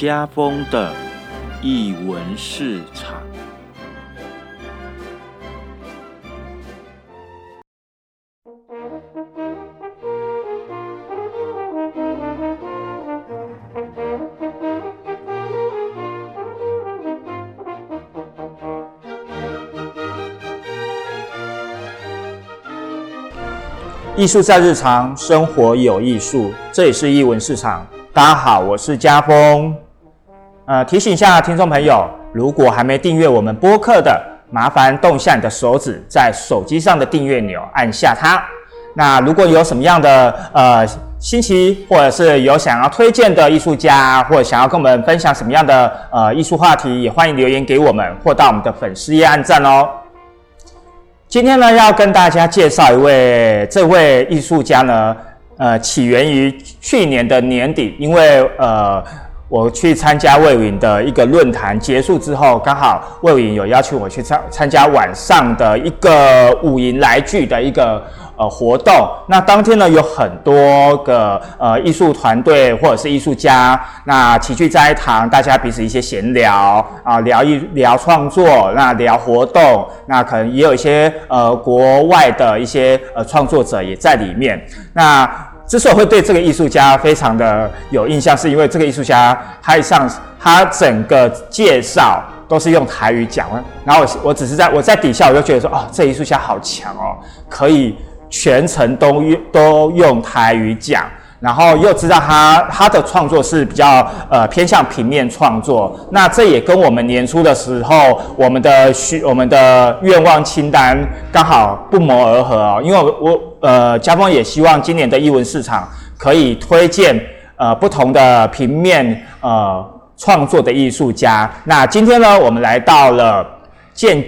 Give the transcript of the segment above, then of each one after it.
家风的译文市场。艺术在日常生活有艺术，这里是艺文市场。大家好，我是家峰。呃，提醒一下听众朋友，如果还没订阅我们播客的，麻烦动一下你的手指，在手机上的订阅钮按下它。那如果有什么样的呃新奇，或者是有想要推荐的艺术家，或者想要跟我们分享什么样的呃艺术话题，也欢迎留言给我们，或到我们的粉丝页按赞哦。今天呢，要跟大家介绍一位，这位艺术家呢，呃，起源于去年的年底，因为呃，我去参加魏云的一个论坛结束之后，刚好魏云有邀请我去参参加晚上的一个五营来聚的一个。呃，活动那当天呢，有很多个呃艺术团队或者是艺术家，那齐聚在一堂，大家彼此一些闲聊啊，聊一聊创作，那聊活动，那可能也有一些呃国外的一些呃创作者也在里面。那之所以会对这个艺术家非常的有印象，是因为这个艺术家他上他整个介绍都是用台语讲，然后我我只是在我在底下我就觉得说，哦，这艺术家好强哦，可以。全程都用都用台语讲，然后又知道他他的创作是比较呃偏向平面创作，那这也跟我们年初的时候我们的需我们的愿望清单刚好不谋而合哦，因为我呃家峰也希望今年的译文市场可以推荐呃不同的平面呃创作的艺术家，那今天呢我们来到了建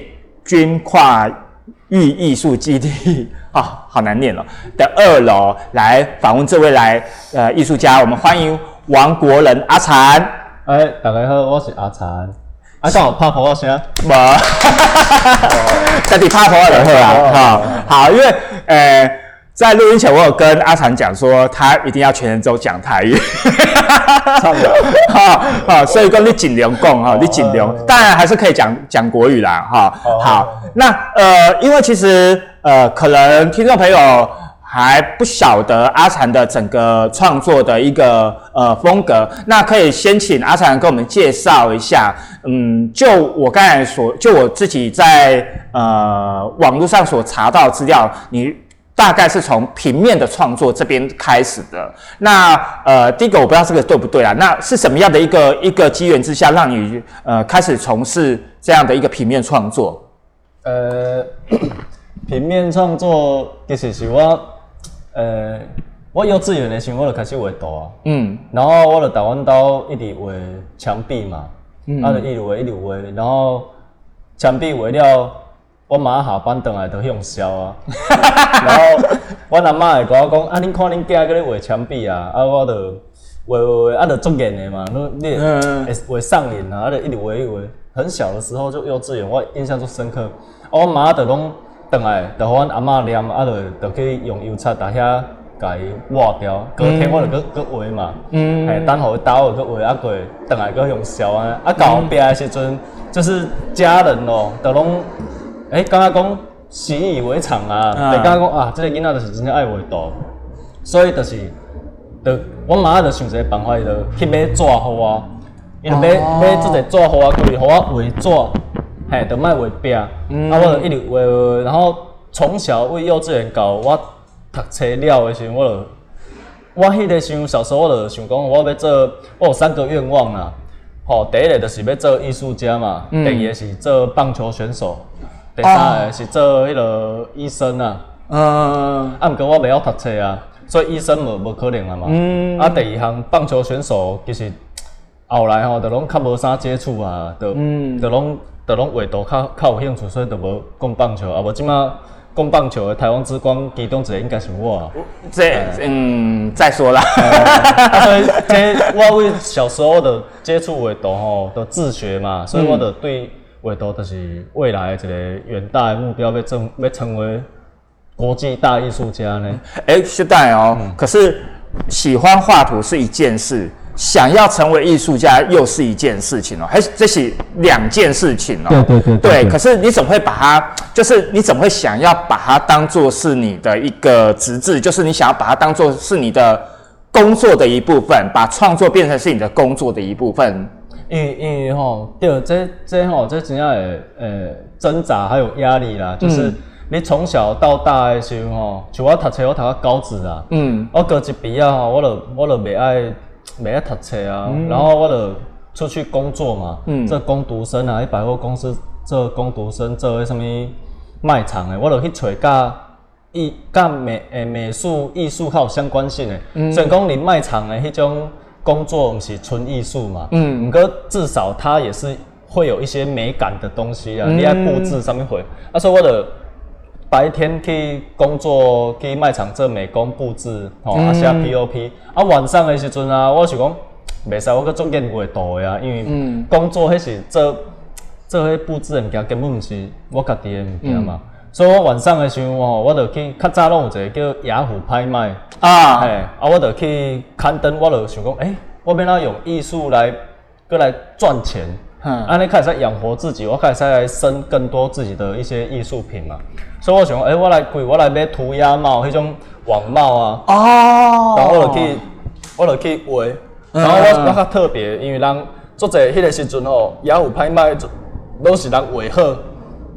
军跨域艺术基地。啊，好难念哦！的二楼来访问这位来呃艺术家，我们欢迎王国仁阿禅。哎，大家好，我是阿禅。阿禅，我拍婆我先。无，在底拍婆就好啊。好，好，因为呃。在录音前，我有跟阿禅讲说，他一定要全程都讲台语，差不多，哈，好，所以跟你尽量讲哈，你尽量，当然还是可以讲讲国语啦，哈，好，那呃，因为其实呃，可能听众朋友还不晓得阿禅的整个创作的一个呃风格，那可以先请阿禅跟我们介绍一下，嗯，就我刚才所，就我自己在呃网络上所查到资料，你。大概是从平面的创作这边开始的。那呃，第一个我不知道这个对不对啊？那是什么样的一个一个机缘之下，让你呃开始从事这样的一个平面创作？呃，平面创作其实是我呃，我幼稚园的时候我就开始画图啊。嗯。然后我就台湾刀一直画墙壁嘛，啊，就一直画一直画，然后墙壁画了。我妈下班回来都用笑啊，然后我阿妈会跟我讲：啊，恁看恁囝搁咧画墙壁啊，啊，我就画画画，啊，就做眼的嘛，你你会上瘾啊，啊，就一直画一画。很小的时候就幼稚园，我印象就深刻。我妈就拢回来，就互阮阿妈念，啊，就就去用油漆在遐甲伊抹掉。隔天我就搁搁画嘛，哎，等互伊倒去搁画，啊，过回来搁用笑啊。啊，到后壁的时阵，就是家人咯，就拢。哎，刚刚讲习以为常啊，刚刚讲啊，这个囡仔就是真正爱画图，所以就是，就我妈就想一个办法，就去买纸互我，伊就买买这个纸互我，可以互我画纸，嘿，就卖画饼，啊，我就一直画画，然后从小为幼稚园搞，我读册了的时候，我就，我迄个时候小时候我就想讲，我要做，我有三个愿望啊，吼，第一个就是要做艺术家嘛，第二个是做棒球选手。第三个是做迄个医生啊，嗯，啊，毋过我袂晓读册啊，所以医生无无可能啊嘛。嗯，啊，第二项棒球选手其实后来吼，就拢较无啥接触啊，就就拢就拢画图较较有兴趣，所以就无讲棒球啊。无即马讲棒球的台湾之光其中一个应该是我。这嗯，再说啦。所以这我为小时候的接触画图吼，都自学嘛，所以我就对。画图就是未来一个远大的目标，要成要成为国际大艺术家呢？哎，是带哦。可是喜欢画图是一件事，想要成为艺术家又是一件事情哦，还是这是两件事情哦。对对对对。可是你怎么会把它，就是你怎么会想要把它当做是你的一个职责，就是你想要把它当做是你的工作的一部分，把创作变成是你的工作的一部分。因为因为吼，对，这这吼，这真正的呃挣扎还有压力啦，就是你从小到大的时候吼，像我读册我读到高职啊，嗯，我高一毕业吼，我就我就未爱。未爱读册啊，然后我就出去工作嘛，嗯做工读生啊，去百货公司做工读生，做迄什么卖场的，我就去找甲艺、甲美诶美术、艺术较有相关性的。虽然讲你卖场的迄种工作毋是纯艺术嘛，嗯，不过至少它也是会有一些美感的东西啊。你爱布置上面会，啊，所以我的白天去工作，去卖场做美工布置，吼，啊写 POP。啊，晚上的时阵啊，我是讲，袂使我去做建画图的啊，因为工作迄是做做迄布置的物件，根本毋是我家己的物件嘛。所以我晚上的时候吼，我就去较早拢有一个叫雅虎拍卖啊，嘿，啊，我就去刊登，我就想讲，诶，我要哪用艺术来过来赚钱。嗯，安尼开始养活自己，我开始来生更多自己的一些艺术品嘛。所以我想，哎，我来贵，我来买涂鸦帽，迄种网帽啊。哦。然后我就去，我就去画。然后我我较特别，因为人做者迄个时阵吼，雅虎拍卖都是人画好，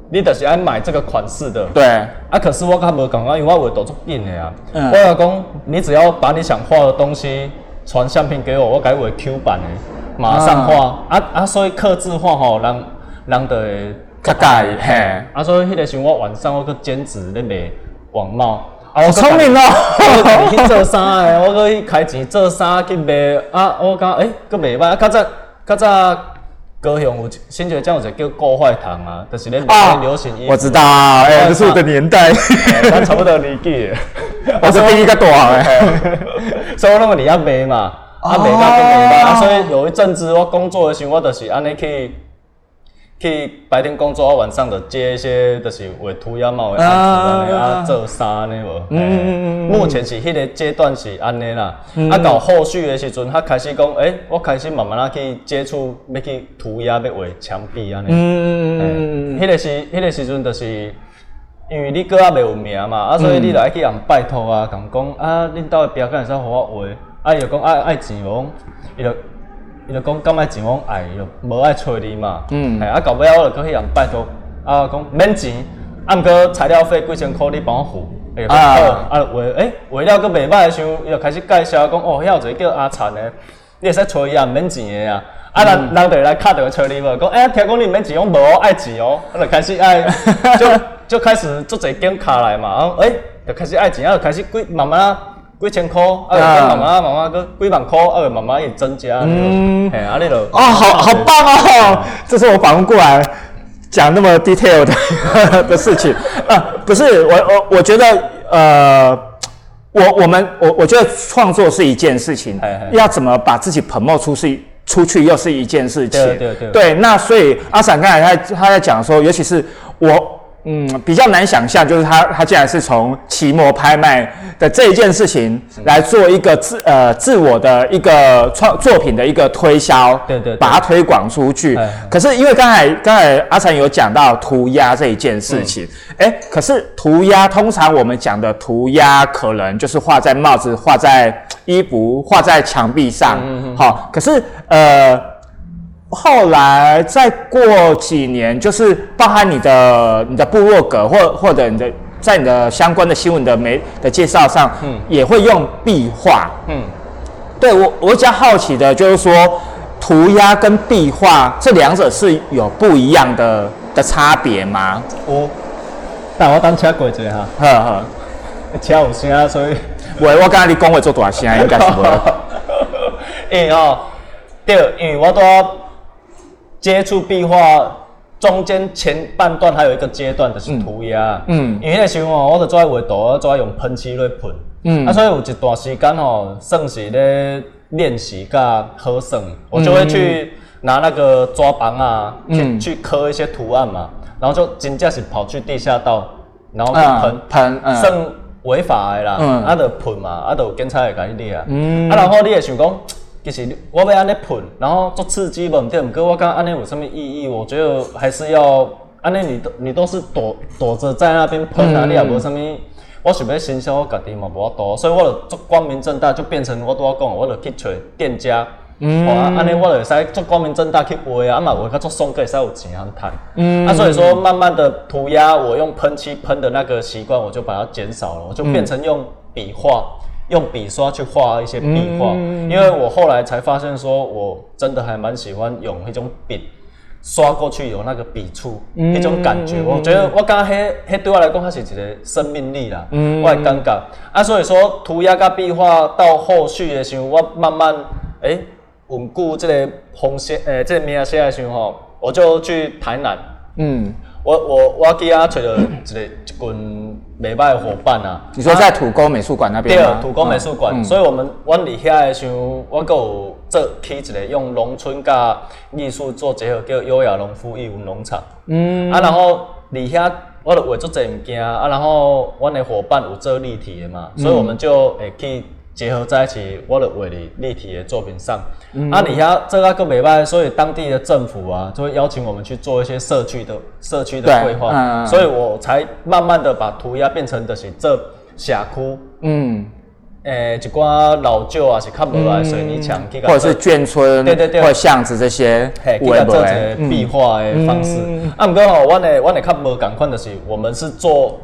你就是爱买这个款式的。对。啊，可是我较无讲啊，因为我画图足紧的啊。嗯。我要讲，你只要把你想画的东西传相片给我，我改画 Q 版的。马上画啊啊！所以刻字画吼，人人就会较介意嘿。啊，所以迄个时候我晚上我去兼职咧卖网帽，好聪明哦！我去做衫诶，我去开钱做衫去卖啊！我讲诶，佫袂歹啊！较早较早高雄有新竹江有一个叫高坏堂啊，就是咧卖流行音乐。我知道，哎，这是我的年代，咱差不多年纪。我是比你较大诶，所以我那么你要卖嘛。啊，袂甲跟袂啊，所以有一阵子我工作的时候，我就是安尼去去白天工作，晚上就接一些就是画涂鸦嘛，画案子安尼啊，做衫安尼无。嗯嗯嗯目前是迄个阶段是安尼啦。啊，到后续的时阵，他开始讲，诶，我开始慢慢啊去接触，要去涂鸦，要画墙壁安尼。嗯嗯嗯嗯。迄个时迄个时阵，就是因为你哥啊未有名嘛，啊，所以你来去人拜托啊，讲讲啊，恁兜的标杆会使互我画。啊，伊就讲爱爱钱，我讲，伊就伊就讲，敢爱钱，我讲爱，就无爱找你嘛。嗯。哎，啊，到尾我就去人拜托，啊，讲免钱，啊，毋过材料费几千箍，你帮我付。啊。啊，为诶，为了阁袂歹，想伊就开始介绍，讲哦，遐有一个叫阿灿的，你会使找伊啊，免钱的啊。啊，人人就来敲电话找你无？讲哎，听讲你免钱，我无爱钱哦。啊，就开始爱，就就开始做一间卡来嘛。啊，诶，就开始爱钱，啊，就开始几慢慢。几千块，啊，慢慢慢慢个几万块，啊，慢慢也增加。嗯，嘿，啊，好好棒哦！这是我反应过来讲那么 detail 的 的事情啊，不是我我我觉得呃，我我们我我觉得创作是一件事情，要怎么把自己捧冒出去出去又是一件事情。对对对。对，那所以阿闪刚才他他在讲说，尤其是我。嗯，比较难想象，就是他他竟然是从期末拍卖的这一件事情来做一个自呃自我的一个创作品的一个推销，对对，把它推广出去。可是因为刚才刚才阿成有讲到涂鸦这一件事情，哎，可是涂鸦通常我们讲的涂鸦可能就是画在帽子、画在衣服、画在墙壁上，好，可是呃。后来再过几年，就是包含你的你的部落格，或或者你的在你的相关的新闻的媒的介绍上，嗯，也会用壁画，嗯，对我我比较好奇的就是说，涂鸦跟壁画这两者是有不一样的的差别吗？我，但我当车过者哈，呵呵，车有声，所以，喂，我刚才你讲话做大声，应该是无，因为哦，对，因为我都。接触壁画中间前半段还有一个阶段就是涂鸦，嗯，因为那时候哦，我就做爱画图，做爱用喷漆来喷，嗯，啊，所以有一段时间哦，算是咧练习甲合算，我就会去拿那个抓板啊，去去刻一些图案嘛，然后就真正是跑去地下道，然后去喷。喷，算违法的啦，啊，就喷嘛，啊，就警察会甲你抓。啊，嗯，啊，然后你也想讲。其实我要安尼喷，然后做刺激嘛，对毋过我讲安尼有什么意义？我觉得还是要安尼，你都你都是躲躲着在那边喷啊，你也无什么。我想要行销我家己嘛无多，所以我就做光明正大，就变成我拄仔讲，我就去找店家。嗯，啊，安尼我就会使做光明正大去卖啊，啊嘛卖较做爽，个会使有钱通赚。嗯，啊，所以说慢慢的涂鸦，我用喷漆喷的那个习惯，我就把它减少了，我就变成用笔画，用笔刷去画一些壁画。因为我后来才发现，说我真的还蛮喜欢用那种笔刷过去有那个笔触，那种感觉。我觉得我刚刚迄迄对我来讲，它是一个生命力啦。嗯，我感觉啊，所以说涂鸦跟壁画到后续的时候，我慢慢诶。稳固这个红线，诶，这个名写的时候，我就去台南。嗯，我我我记啊，找了一个一群美拜伙伴啊。你说在土沟美术馆那边对，土沟美术馆。所以，我们我伫遐的时候，我有做起一个用农村甲艺术做结合，叫优雅农夫艺文农场。嗯。啊，然后伫遐，我就画做这物件啊，然后我的伙伴有做立体的嘛，所以我们就会去。结合在一起，我的为立立体的作品上，啊，你遐这个更美拜，所以当地的政府啊，就会邀请我们去做一些社区的社区的规划，所以我才慢慢的把涂鸦变成的是这峡谷，嗯，诶，一寡老旧啊是看不来水泥墙，或者是眷村，对对对，或巷子这些，嘿，做这些壁画的方式。啊，不过吼，我的我的看无赶快的是，我们是做。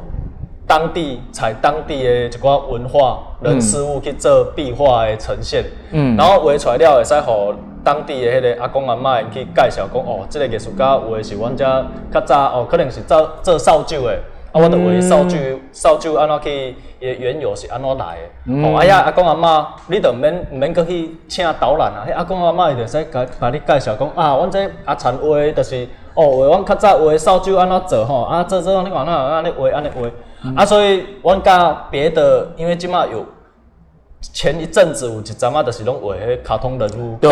当地采当地的一寡文化人事物去做壁画的呈现，嗯，然后画出来了会使互当地的迄个阿公阿妈去介绍讲哦，这个艺术家画的是阮遮较早哦，可能是做做扫帚的，啊，我著画扫帚，扫帚安怎去伊缘由是安怎来的，哦，哎呀，阿公阿嬷，你著毋免毋免搁去请导览啊，迄阿公阿妈伊著使甲甲你介绍讲啊，阮这阿田画著是哦，画阮较早画扫帚安怎做吼，啊，做做你看那安尼画安尼画。啊，所以我甲别的，因为即马有前一阵子有一阵啊，就是拢画卡通人物。对，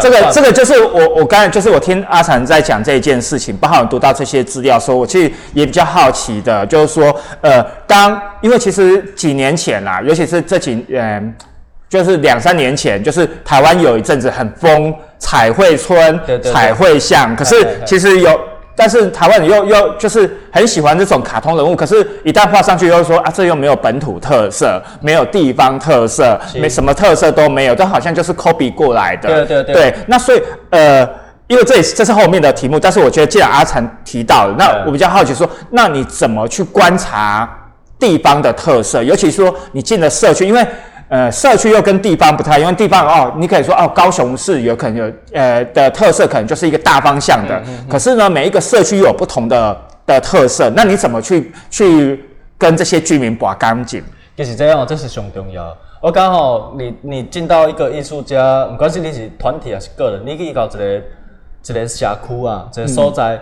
这个这个就是我我刚才就是我听阿禅在讲这一件事情，包含读到这些资料，说我其实也比较好奇的，就是说，呃，当因为其实几年前啦，尤其是这几嗯，就是两三年前，就是台湾有一阵子很疯彩绘村、彩绘巷，可是其实有。但是台湾人又又就是很喜欢这种卡通人物，可是，一旦画上去又说啊，这又没有本土特色，没有地方特色，没什么特色都没有，都好像就是 copy 过来的。对对对。对，那所以呃，因为这这是后面的题目，但是我觉得既然阿成提到了，那我比较好奇说，那你怎么去观察地方的特色？尤其说你进了社区，因为。呃，社区又跟地方不太，因为地方哦，你可以说哦，高雄市有可能有呃的特色，可能就是一个大方向的。可是呢，每一个社区有不同的的特色，那你怎么去去跟这些居民把干净？就是这样，这是上重要。我刚好你你进到一个艺术家，不管是你是团体还是个人，你可以搞一个一个社区啊，一个所在，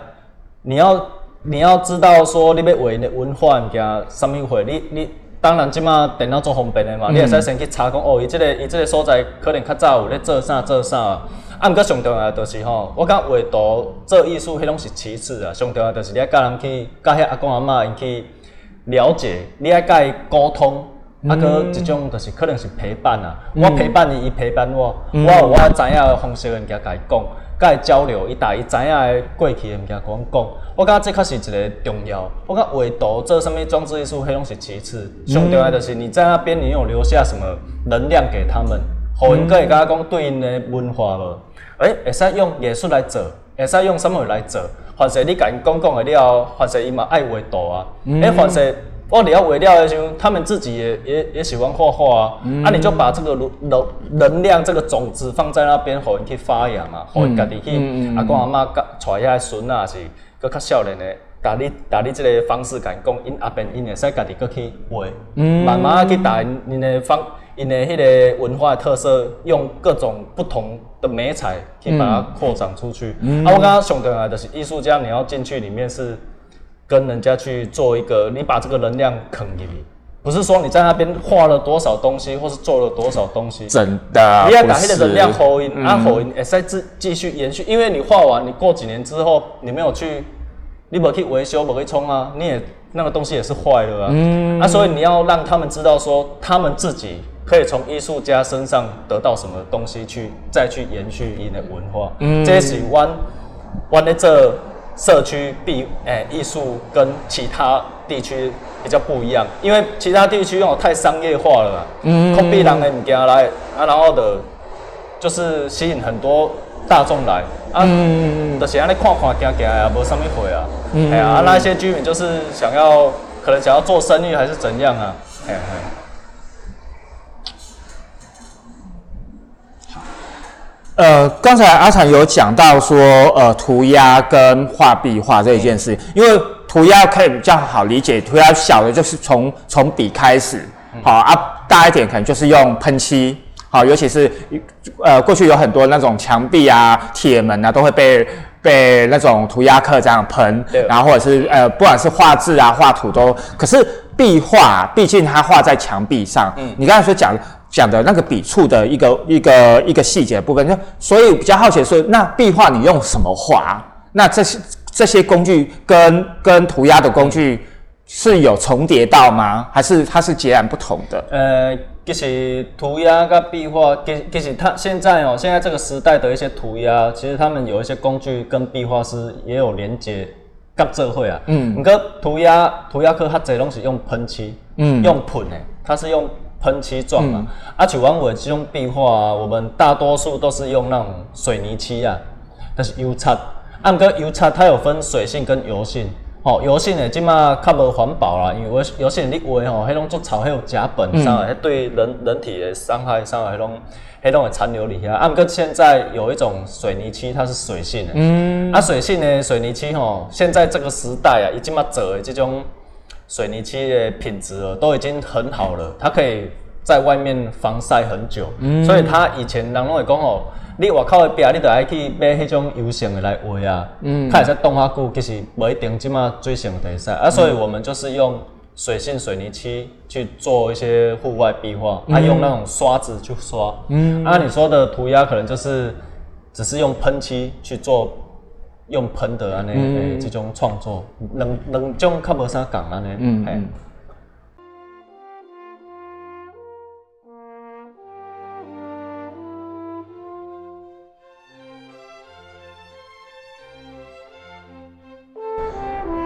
你要你要知道说你要为的文化物件什么会，你你。当然，即马电脑做方便的嘛，你会使先去查讲哦，伊即个伊即个所在可能较早有咧做啥做啥。啊，毋过上重要就是吼，我感觉画图做艺术，迄拢是其次啊。上重要就是你爱甲人去，甲遐阿公阿嬷因去了解，你爱甲伊沟通，啊，搁一种就是可能是陪伴啊。我陪伴伊，伊陪伴我，我有我知影的方式，人家甲伊讲。甲伊交流，伊大伊知影诶过去的物件，甲阮讲。我感觉这确实一个重要。我感觉画图做什么装置艺术，迄拢是其次。上重要就是你在那边，你有留下什么能量给他们，互因可以甲讲对应诶文化无？诶，会使用艺术来做，会使用什么来做？凡是你甲因讲讲诶了，凡是伊嘛爱画图啊。诶，凡是。我了画料的时候，他们自己也也也喜欢画画啊。啊，你就把这个能能量这个种子放在那边，互人去发扬嘛，互人家己去阿公阿妈带遐孙啊，是搁较少年的，甲你甲你这个方式讲，因阿边因会使家己搁去画，慢慢去带因的方因的迄个文化特色，用各种不同的美彩去把它扩展出去。啊，我刚刚想的啊，就是艺术家你要进去里面是。跟人家去做一个，你把这个能量啃进去，不是说你在那边画了多少东西，或是做了多少东西，真的，你要把那个能量后音，啊后音，也，再继继续延续，因为你画完，你过几年之后，你没有去，你没去维修，没去冲啊，你也那个东西也是坏了啊，嗯，啊，所以你要让他们知道说，他们自己可以从艺术家身上得到什么东西去再去延续你的文化。嗯，这是湾湾的这社区壁诶艺术跟其他地区比较不一样，因为其他地区哦太商业化了，嗯，空壁人的物件来啊，然后的，就是吸引很多大众来啊，就是安尼看看行行啊，无啥物会啊，哎呀，啊那些居民就是想要可能想要做生意还是怎样啊，哎哎。呃，刚才阿产有讲到说，呃，涂鸦跟画壁画这一件事，因为涂鸦可以比较好理解，涂鸦小的就是从从笔开始，好啊，大一点可能就是用喷漆，好，尤其是呃过去有很多那种墙壁啊、铁门啊，都会被被那种涂鸦客这样喷，然后或者是呃不管是画字啊、画图都，可是壁画毕竟它画在墙壁上，嗯，你刚才说讲。讲的那个笔触的一个一个一个细节部分，就所以比较好奇的是，那壁画你用什么画？那这些这些工具跟跟涂鸦的工具是有重叠到吗？还是它是截然不同的？呃，其实涂鸦跟壁画，其其实它现在哦，现在这个时代的一些涂鸦，其实他们有一些工具跟壁画师也有连接，跟这会啊。嗯。你个涂鸦涂鸦科它这东西用喷漆，嗯，用喷诶，它是用。喷漆状嘛，啊，像阮画这种壁画啊，我们大多数都是用那种水泥漆啊，但是油漆，啊按个油漆它有分水性跟油性，吼，油性的即马较无环保啦，因为我油性你画吼，迄种做草迄有甲苯伤害，对人人体的伤害伤害，迄种迄种会残留里遐。按个现在有一种水泥漆，它是水性的，嗯，啊，水性的水泥漆吼，现在这个时代啊，已经嘛做的这种。水泥漆的品质都已经很好了，它可以在外面防晒很久，所以它以前人拢会讲哦，你外口的壁，你得爱去买迄种油性的来画啊，嗯。它会使冻较久，其实不一定即马最性会使啊，所以我们就是用水性水泥漆去做一些户外壁画，啊，用那种刷子去刷，嗯。啊，你说的涂鸦可能就是只是用喷漆去做。用喷的安尼诶，这种创作，两两种较无啥共安尼。嗯。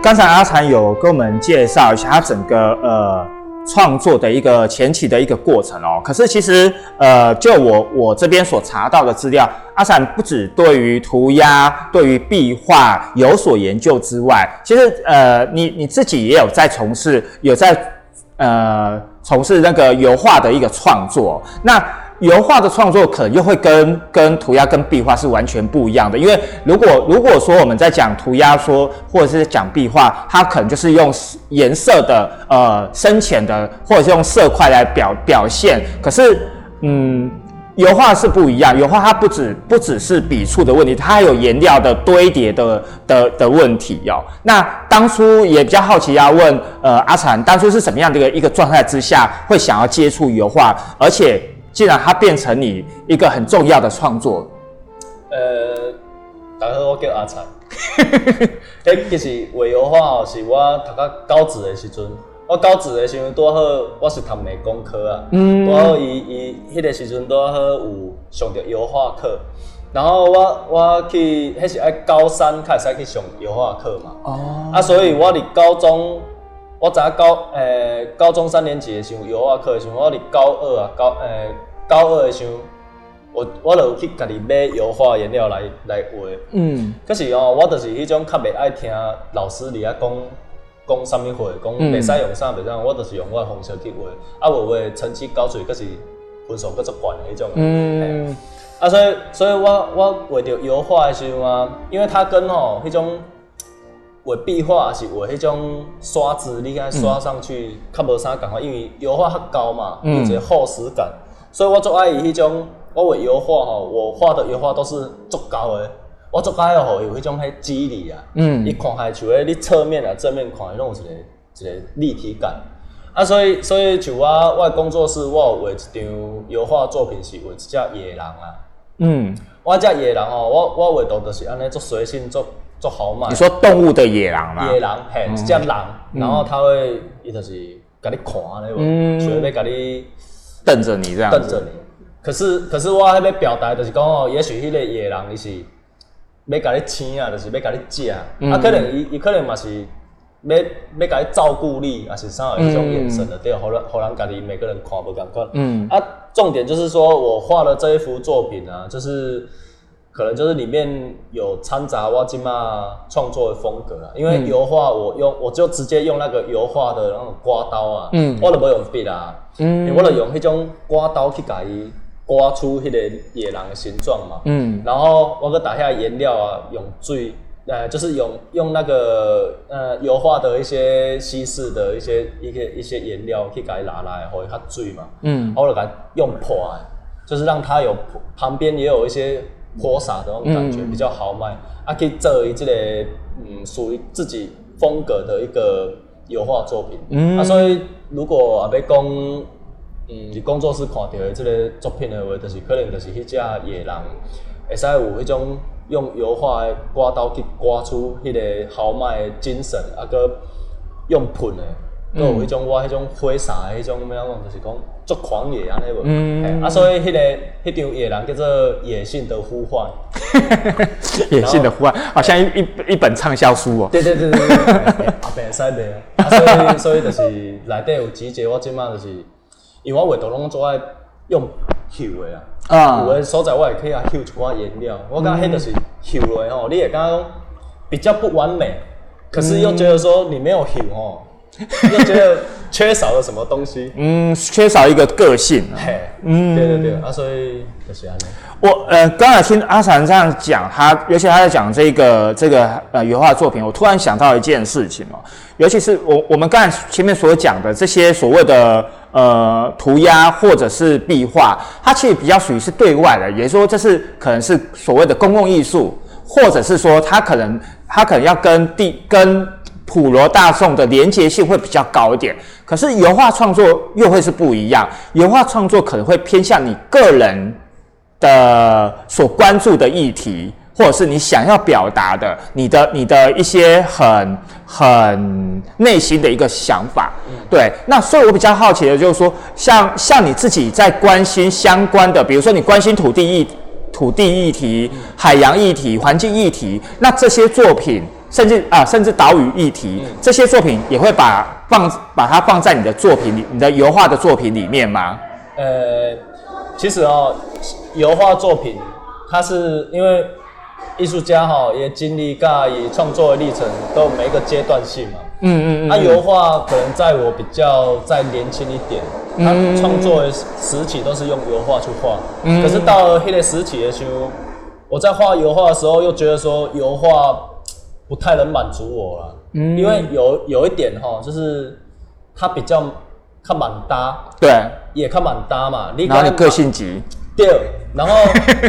刚才阿禅有跟我们介绍一下他整个呃。创作的一个前期的一个过程哦，可是其实呃，就我我这边所查到的资料，阿散不止对于涂鸦、对于壁画有所研究之外，其实呃，你你自己也有在从事，有在呃从事那个油画的一个创作，那。油画的创作可能又会跟跟涂鸦跟壁画是完全不一样的，因为如果如果说我们在讲涂鸦说或者是讲壁画，它可能就是用颜色的呃深浅的或者是用色块来表表现，可是嗯油画是不一样，油画它不止不只是笔触的问题，它还有颜料的堆叠的的的问题哦。那当初也比较好奇要问呃阿禅，当初是什么样的一个一个状态之下会想要接触油画，而且。既然它变成你一个很重要的创作，呃，大家好，我叫阿灿。诶，其实画油画哦，是我读到高职的时阵，我高职的时阵拄好，我是读美工科啊，拄好伊伊迄个时阵拄好有上着油画课，然后我我去，迄是爱高三开始去上油画课嘛，哦，啊，所以我伫高中。我在高诶高中三年级的时候，油画课的时候，我伫高二啊高诶高二的时候，我我就去家己买油画颜料来来画。嗯。可是哦，我就是迄种较袂爱听老师伫遐讲讲啥物话，讲袂使用啥袂使，我就是用我方式去画。啊，画画成绩高出，可是分数搁足悬的迄种。嗯。啊，所以所以我我画着油画的时候啊，因为它跟吼迄种。画壁画是画迄种刷子，你看刷上去较无啥感觉，因为油画较高嘛，有一个厚实感，所以我最爱伊迄种。我画油画吼，我画的油画都是足高的，我足爱吼有迄种迄肌理啊，嗯，你看下像诶，你侧面啊、正面看，拢有一个一个立体感。啊，所以所以像我我工作室，我有画一张油画作品是画一只野狼啊，嗯，我只野狼吼，我我画图就是安尼做随性做。做豪迈。你说动物的野狼嘛？野狼，嘿，只狼，然后它会，伊就是甲你看，你无，所以要甲你，瞪着你这样，瞪着你。可是可是我迄要表达就是讲哦，也许迄个野人伊是要甲你亲啊，就是要甲你食，啊啊可能伊伊可能嘛是要要甲你照顾你，还是啥有一种眼神的，对，互人互人家己每个人看不共款。嗯，啊，重点就是说我画的这一幅作品啊，就是。可能就是里面有掺杂我今嘛创作的风格啦，因为油画我用我就直接用那个油画的那种刮刀啊，嗯。我都不用笔啦，嗯。我都用那种刮刀去改刮出那个野狼的形状嘛，然后我搁打下颜料啊，用最，呃，就是用用那个呃油画的一些稀释的一些一些一些颜料去改拿来，或者它水嘛，嗯。我就改用破，就是让它有旁边也有一些。泼洒的那种感觉比较豪迈，啊，可以做一这个嗯属于自己风格的一个油画作品。嗯，啊，所以如果要讲嗯工作室看到的这个作品的话，就是可能就是迄只野人，会使有迄种用油画的刮刀去刮出迄个豪迈的精神，啊，个用喷的。有迄种我迄种挥洒的迄种咩样讲，就是讲足狂野安尼无。嗯。啊，所以迄个迄张野人叫做《野性的呼唤》。野性的呼唤，好像一一一本畅销书哦。对对对对对。阿伯使袂啊？所以所以就是内底有集结，我即马就是，因为我画图拢做爱用绣的啊。啊。有的所在我也可以啊绣一寡颜料，我感觉迄就是绣的吼，你也感觉比较不完美，可是又觉得说你没有绣吼。就觉得缺少了什么东西？嗯，缺少一个个性。嘿，嗯，对对对，啊，所以就是安尼。我呃，刚才听阿禅这样讲，他尤其他在讲这个这个呃油画作品，我突然想到一件事情哦，尤其是我我们刚才前面所讲的这些所谓的呃涂鸦或者是壁画，它其实比较属于是对外的，也就是说这是可能是所谓的公共艺术，或者是说它可能它可能要跟地跟。普罗大众的连结性会比较高一点，可是油画创作又会是不一样。油画创作可能会偏向你个人的所关注的议题，或者是你想要表达的，你的你的一些很很内心的一个想法。对，那所以我比较好奇的就是说，像像你自己在关心相关的，比如说你关心土地议土地议题、海洋议题、环境议题，那这些作品。甚至啊，甚至岛屿议题这些作品也会把放把它放在你的作品里，你的油画的作品里面吗？呃，其实哦，油画作品它是因为艺术家哈也经历噶以创作的历程都有每一个阶段性嘛。嗯嗯嗯。那油画可能在我比较再年轻一点，他创作的时期都是用油画去画。嗯。可是到了黑的时期的时候，我在画油画的时候又觉得说油画。不太能满足我了，嗯，因为有有一点哈，就是他比较看满搭，对，也看满搭嘛。然后你个性急，对，然后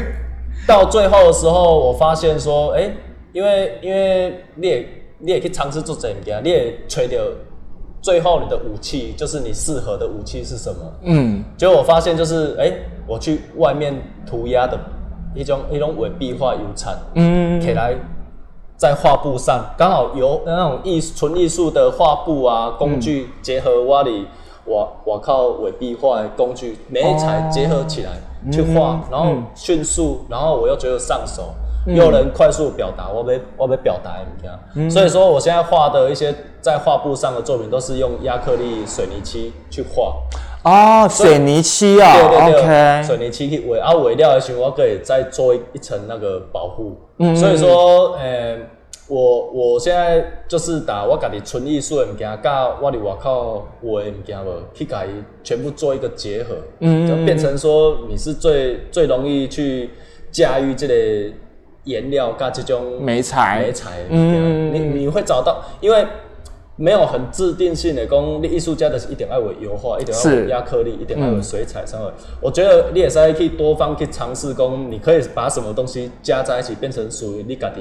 到最后的时候，我发现说，哎，因为因为你也你也可以尝试做这物件，你也吹掉，最后你的武器就是你适合的武器是什么？嗯，结果我发现就是，哎，我去外面涂鸦的一种一种伪壁画油产，嗯，起来。在画布上，刚好有那种艺纯艺术的画布啊，工具结合瓦里，我我靠伪壁画工具，美彩结合起来去画，然后迅速，然后我又觉得上手，又能快速表达我被我被表达你看，所以说我现在画的一些在画布上的作品，都是用亚克力水泥漆去画。哦，水泥漆啊，OK，水泥漆去围，啊围料的时候，我可以再做一层那个保护。嗯，所以说，呃，我我现在就是打我家己纯艺术的物件，加我伫外口画的物件无，去甲伊全部做一个结合，嗯，就变成说你是最最容易去驾驭这个颜料加这种美材美材你你会找到，因为。没有很制定性的讲，你艺术家的是一点二为油画，一点二为亚克力，一点二为水彩上。我觉得你也是可以多方去尝试，讲你可以把什么东西加在一起，变成属于你家的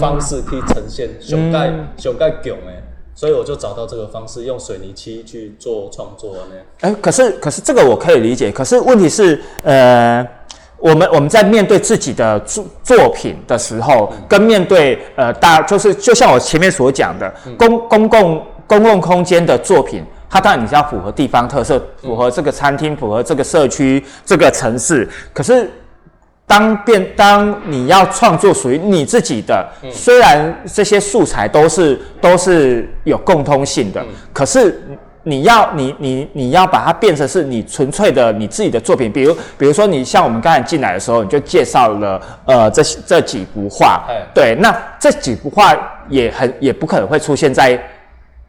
方式，可以呈现熊盖熊盖囧诶。所以我就找到这个方式，用水泥漆去做创作呢。哎，可是可是这个我可以理解，可是问题是呃。我们我们在面对自己的作作品的时候，跟面对呃大就是就像我前面所讲的公公共公共空间的作品，它当然你是要符合地方特色，符合这个餐厅，符合这个社区、这个城市。可是当变当你要创作属于你自己的，虽然这些素材都是都是有共通性的，可是。你要你你你要把它变成是你纯粹的你自己的作品，比如比如说你像我们刚才进来的时候，你就介绍了呃这这几幅画，对，那这几幅画也很也不可能会出现在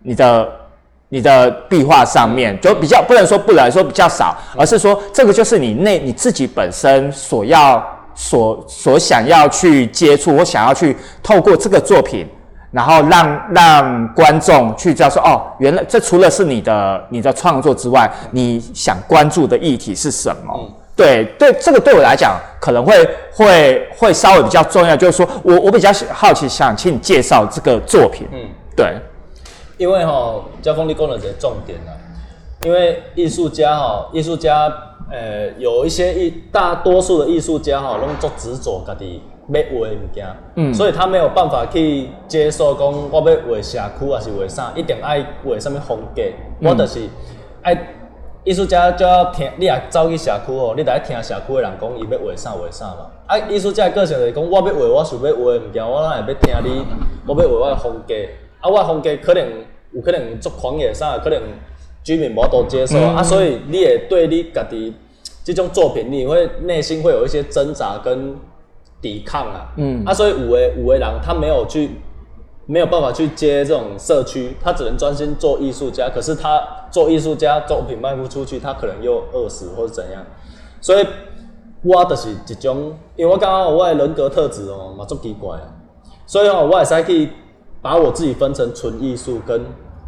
你的你的壁画上面，就比较不能说不能说比较少，而是说这个就是你内你自己本身所要所所想要去接触我想要去透过这个作品。然后让让观众去知道说哦，原来这除了是你的你的创作之外，你想关注的议题是什么？对对，这个对我来讲可能会会会稍微比较重要。就是说我我比较好奇，想请你介绍这个作品。嗯，对，因为哈，交锋力功能的重点啊，因为艺术家哈，艺术家呃，有一些艺大多数的艺术家哈，拢做执着家己。要画的物件，嗯，所以他没有办法去接受讲我要画社区还是画啥，一定爱画什么风格。我就是爱艺术家就要听，你也走去社区哦，你来听社区的人讲伊要画啥画啥嘛。啊，艺术家的个性就是讲，我要画我想要画的物件，我哪会要听你，我要画我的风格。啊，我风格可能有可能做狂野啥，可能居民无都接受啊，所以你也对你家己这种作品，你会内心会有一些挣扎跟。抵抗啊，嗯，啊，所以五维五维郎他没有去，没有办法去接这种社区，他只能专心做艺术家。可是他做艺术家作品卖不出去，他可能又饿死或者怎样。所以我就是一种，因为我感觉我的人格特质哦，嘛足奇怪，所以哦，我也是可以把我自己分成纯艺术跟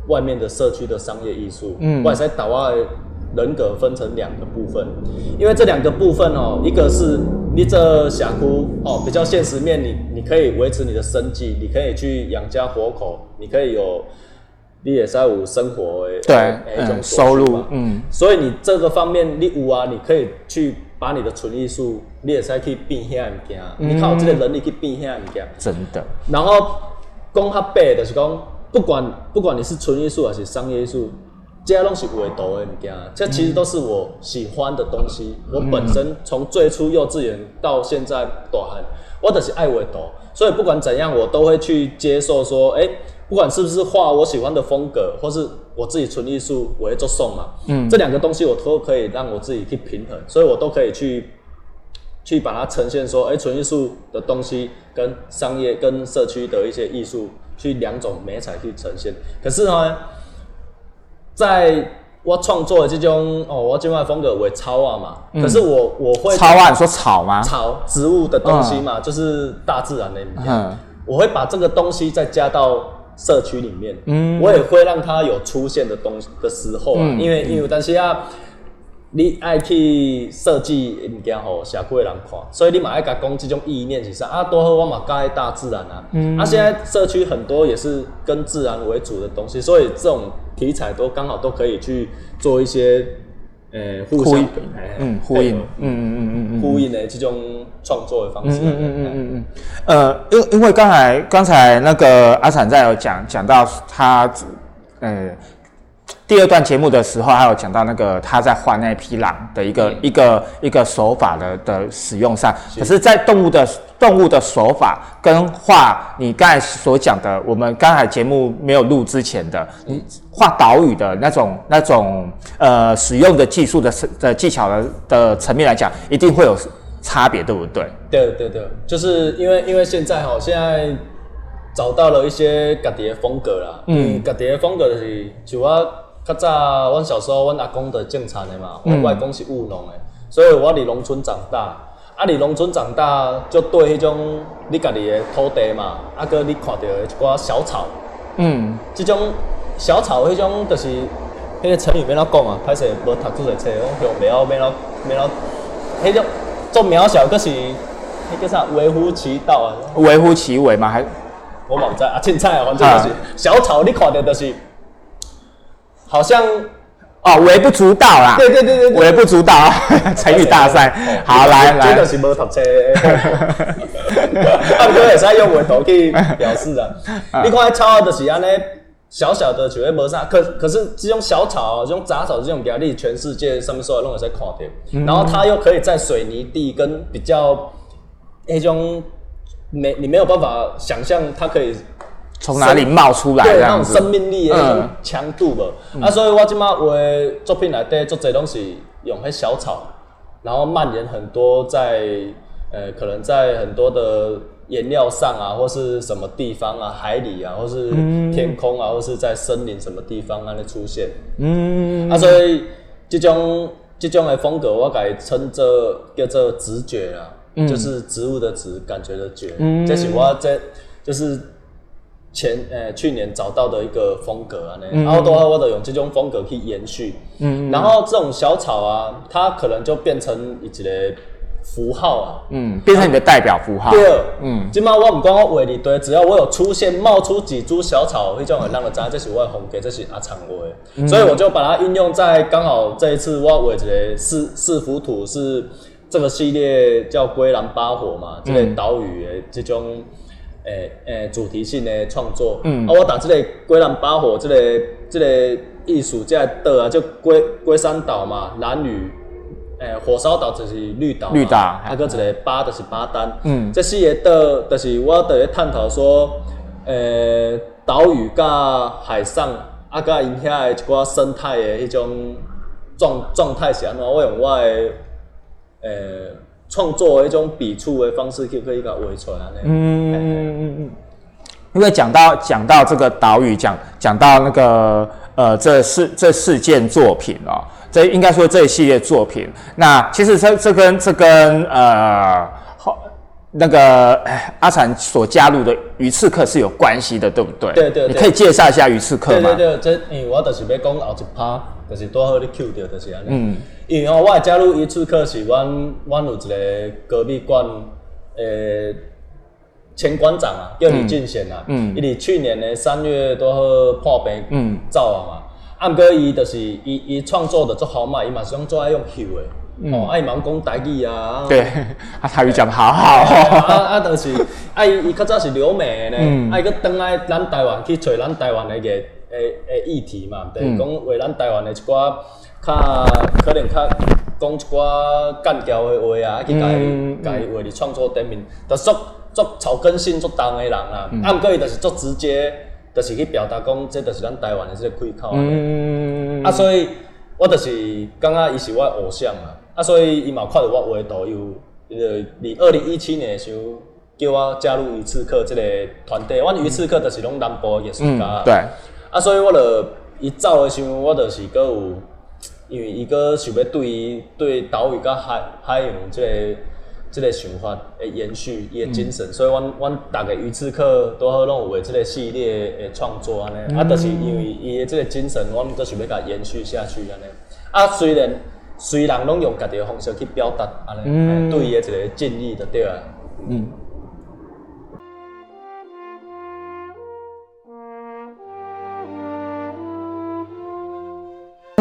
外面的社区的商业艺术，嗯，我也是把我人格分成两个部分，因为这两个部分哦，一个是你这峡谷哦，比较现实面，你你可以维持你的生计，你可以去养家活口，你可以有你也在有生活对一种收入，嗯，所以你这个方面你有啊，你可以去把你的纯艺术，你也在可以变现物件，你靠这个能力去变现物件，真的。然后讲较白就是讲，不管不管你是纯艺术还是商业艺术。这些东西我读的物件，这其实都是我喜欢的东西。我本身从最初幼稚园到现在大汉，我都是爱画图，所以不管怎样，我都会去接受说，哎，不管是不是画我喜欢的风格，或是我自己纯艺术，我会做送嘛。嗯，这两个东西我都可以让我自己去平衡，所以我都可以去去把它呈现说，哎，纯艺术的东西跟商业跟社区的一些艺术，去两种美彩去呈现。可是呢？在我创作的这种哦，我今晚风格为草啊嘛，可是我我会草啊，你说草吗？草植物的东西嘛，就是大自然的。嗯，我会把这个东西再加到社区里面，嗯，我也会让它有出现的东的时候啊，因为因为但是啊。你爱去设计物件互社区的人看，所以你嘛爱甲讲这种意念是啥啊？多好，我嘛介大自然啊。嗯。啊，现在社区很多也是跟自然为主的东西，所以这种题材都刚好都可以去做一些呃互相嗯呼应嗯嗯嗯嗯呼应的这种创作的方式。嗯嗯嗯嗯嗯。呃，因因为刚才刚才那个阿产在有讲讲到他呃。第二段节目的时候，还有讲到那个他在画那匹狼的一个一个一个手法的的使用上，可是，在动物的动物的手法跟画你刚才所讲的，我们刚才节目没有录之前的，你画岛屿的那种那种呃使用的技术的的技巧的的层面来讲，一定会有差别，对不对？对对对，就是因为因为现在哈，现在找到了一些家己的风格啦，嗯，家己的风格就是就我。较早，阮小时候，阮阿公的种田的嘛，阮外公是务农的，所以我伫农村长大。啊，伫农村长大，就对迄种你家己的土地嘛，啊，搁你看到的一寡小草，嗯，即种小草，迄种就是迄个成语免怎讲啊，歹势无读出来册，我用袂晓免怎免怎，迄种做渺小，搁是迄叫啥？微乎其道啊？微乎其微嘛？还我冇知啊，凊彩啊，反正就是小草，你看到就是。好像哦，微不足道啦。对对对对，微不足道。成语大赛，好来来。这个是无读册。阿哥也是用画图去表示的。你看草就是安尼，小小的就会无啥，可可是这种小草、这种杂草、这种压力，全世界上面所有人都在看到。然后它又可以在水泥地跟比较那种没你没有办法想象它可以从哪里冒出来，对那种生命力的强度吧。啊，所以我今嘛我的作品内底做这东西用迄小草，然后蔓延很多在呃可能在很多的。颜料上啊，或是什么地方啊，海里啊，或是天空啊，或是在森林什么地方啊，那出现。嗯，啊，所以这种这种的风格，我改称作叫做直觉啊，就是植物的植，感觉的觉。嗯，这是我这就是前呃去年找到的一个风格啊，然后的话，我都用这种风格去延续。嗯，然后这种小草啊，它可能就变成一个。符号啊，嗯，变成你的代表符号。对，嗯，今嘛我唔管我画里堆，只要我有出现冒出几株小草，会叫人让人知道这是我的风格，这是阿长画。所以我就把它运用在刚好这一次我画一个四四幅图是这个系列叫龟兰八火嘛，这个岛屿的这种诶诶主题性的创作。嗯，啊，我打这个龟兰八火，这个这个艺术家的啊，就龟龟山岛嘛，蓝屿。诶，火烧岛就是绿岛，绿岛，啊，个一个巴就是巴丹，嗯，这四个岛，就是我伫咧探讨说，诶，岛屿甲海上，啊，甲因遐的一寡生态的迄种状状态是安怎？我用我的诶创作的迄种笔触的方式，就可以甲画出来安尼。嗯嗯嗯嗯。因为讲到讲到这个岛屿，讲讲到那个呃，这四这四件作品哦。这应该说这一系列作品，那其实这这跟这跟呃后那个阿禅所加入的鱼刺客是有关系的，对不对？对对。你可以介绍一下鱼刺客吗？对对对，这因为我就是要讲后一趴，就是多好你 Q 掉就是安尼。嗯。因为哦，我加入一次客是阮阮有一个隔壁馆诶前馆长啊，叫李俊贤啊。嗯。伊伫去年的三月多好破病，嗯，走啊嘛。啊，毋过伊就是伊伊创作的足好嘛，伊嘛是用做爱用秀的，哦，爱嘛讲台语啊，对，啊台语讲好好，啊啊，就是啊伊伊较早是留美的呢，啊伊佫倒来咱台湾去找咱台湾的个诶诶议题嘛，就是讲为咱台湾的一寡较可能较讲一寡干掉的话啊，去甲伊甲伊为你创作顶面，就作作草根性足重的人啊，啊毋过伊就是足直接。就是去表达讲，这就是咱台湾的这个开口啊！啊，所以我就是感觉伊是我偶像啊！啊，所以伊嘛看着我画图，又呃，伫二零一七年的时候叫我加入鱼刺客这个团队。阮鱼刺客就是拢南部艺术家，对。啊，所以我就伊走的时候，我就是搁有，因为伊搁想要对于对岛屿甲海海洋即个。即个想法诶，延续伊个精神，所以阮阮逐个鱼刺客都好拢有诶即个系列诶创作安尼，啊，就是因为伊诶即个精神，阮都想要甲延续下去安尼。啊，虽然虽然拢用家己诶方式去表达安尼，对伊诶一个敬意就对啊。嗯。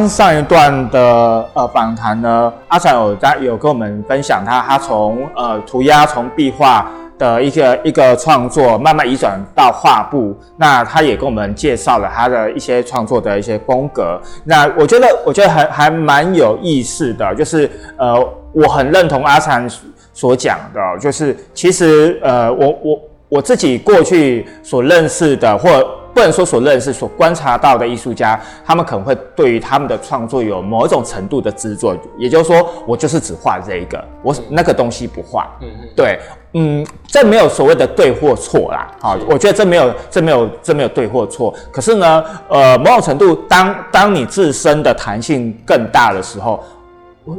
上一段的呃访谈呢，阿传有在有跟我们分享他他从呃涂鸦从壁画的一个一个创作慢慢移转到画布，那他也跟我们介绍了他的一些创作的一些风格。那我觉得我觉得还还蛮有意思的，就是呃我很认同阿传所讲的，就是其实呃我我我自己过去所认识的或。不能说所认识、所观察到的艺术家，他们可能会对于他们的创作有某一种程度的执着，也就是说，我就是只画这一个，我那个东西不画。嗯嗯，对，嗯，这没有所谓的对或错啦。好，我觉得这没有、这没有、这没有对或错。可是呢，呃，某种程度，当当你自身的弹性更大的时候，我